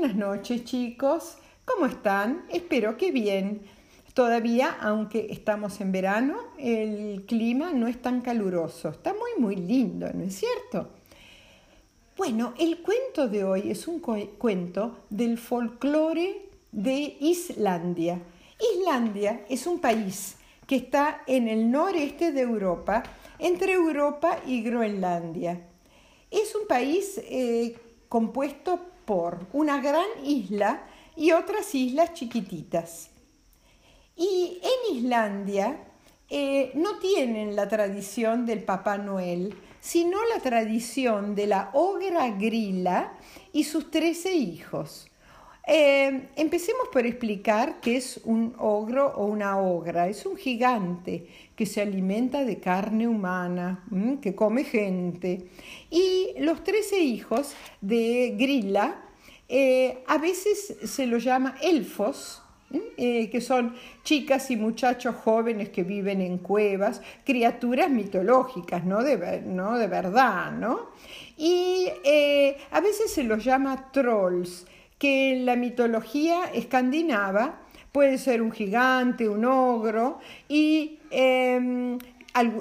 Buenas noches chicos, ¿cómo están? Espero que bien. Todavía, aunque estamos en verano, el clima no es tan caluroso. Está muy, muy lindo, ¿no es cierto? Bueno, el cuento de hoy es un cuento del folclore de Islandia. Islandia es un país que está en el noreste de Europa, entre Europa y Groenlandia. Es un país eh, compuesto por una gran isla y otras islas chiquititas. Y en Islandia eh, no tienen la tradición del Papá Noel, sino la tradición de la ogra grila y sus trece hijos. Eh, empecemos por explicar qué es un ogro o una ogra. Es un gigante que se alimenta de carne humana, que come gente. Y los trece hijos de Grilla, eh, a veces se los llama elfos, eh, que son chicas y muchachos jóvenes que viven en cuevas, criaturas mitológicas, no de, no de verdad, ¿no? Y a veces se los llama trolls que en la mitología escandinava puede ser un gigante, un ogro y em,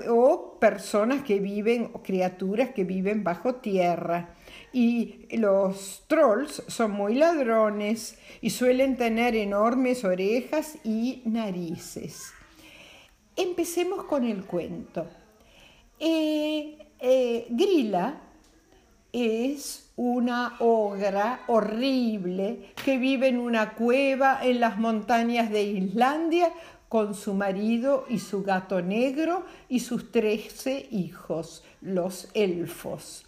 o personas que viven, o criaturas que viven bajo tierra. Y los trolls son muy ladrones y suelen tener enormes orejas y narices. Empecemos con el cuento. Eh, eh, Grilla es una ogra horrible que vive en una cueva en las montañas de Islandia con su marido y su gato negro y sus trece hijos, los elfos,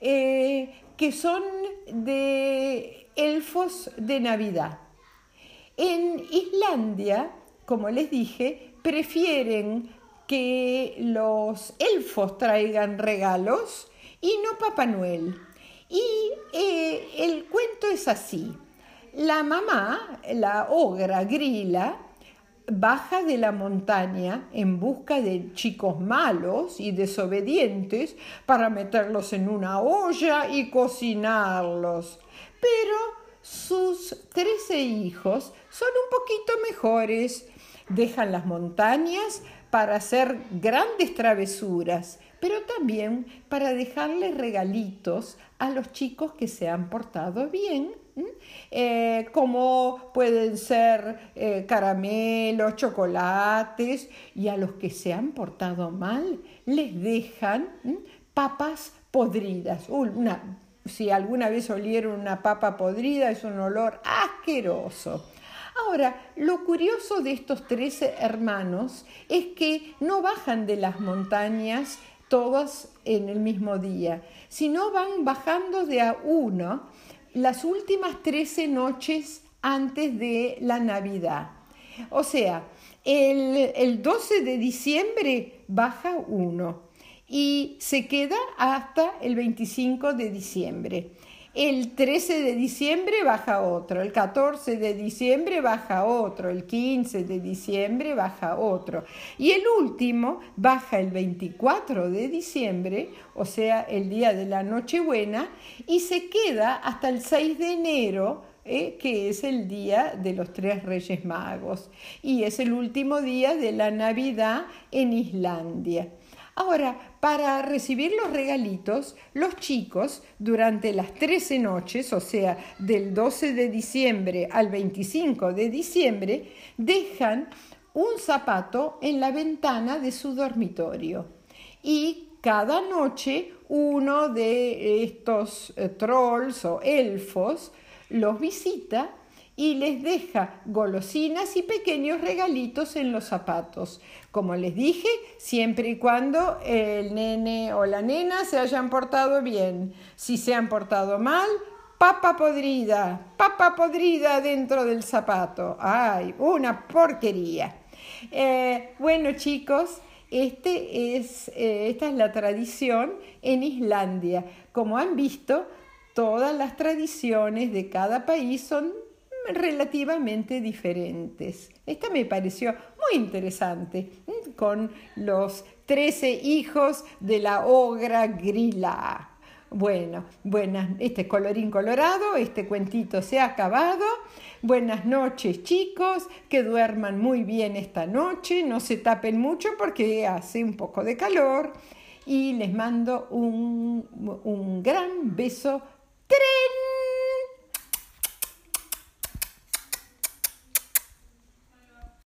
eh, que son de elfos de Navidad. En Islandia, como les dije, prefieren que los elfos traigan regalos y no Papá Noel. Y eh, el cuento es así. La mamá, la ogra Grila, baja de la montaña en busca de chicos malos y desobedientes para meterlos en una olla y cocinarlos. Pero sus trece hijos son un poquito mejores. Dejan las montañas para hacer grandes travesuras, pero también para dejarle regalitos a los chicos que se han portado bien, eh, como pueden ser eh, caramelos, chocolates, y a los que se han portado mal les dejan papas podridas. si alguna vez olieron una papa podrida, es un olor asqueroso. Ahora, lo curioso de estos trece hermanos es que no bajan de las montañas todas en el mismo día, sino van bajando de a uno las últimas 13 noches antes de la Navidad. O sea, el, el 12 de diciembre baja uno y se queda hasta el 25 de diciembre. El 13 de diciembre baja otro, el 14 de diciembre baja otro, el 15 de diciembre baja otro. Y el último baja el 24 de diciembre, o sea, el día de la Nochebuena, y se queda hasta el 6 de enero, eh, que es el día de los tres Reyes Magos. Y es el último día de la Navidad en Islandia. Ahora, para recibir los regalitos, los chicos durante las 13 noches, o sea, del 12 de diciembre al 25 de diciembre, dejan un zapato en la ventana de su dormitorio. Y cada noche uno de estos eh, trolls o elfos los visita y les deja golosinas y pequeños regalitos en los zapatos. Como les dije, siempre y cuando el nene o la nena se hayan portado bien. Si se han portado mal, papa podrida, papa podrida dentro del zapato. ¡Ay, una porquería! Eh, bueno chicos, este es, eh, esta es la tradición en Islandia. Como han visto, todas las tradiciones de cada país son relativamente diferentes. Esta me pareció muy interesante, con los trece hijos de la ogra grila. Bueno, buenas, este colorín colorado, este cuentito se ha acabado. Buenas noches chicos, que duerman muy bien esta noche, no se tapen mucho porque hace un poco de calor y les mando un, un gran beso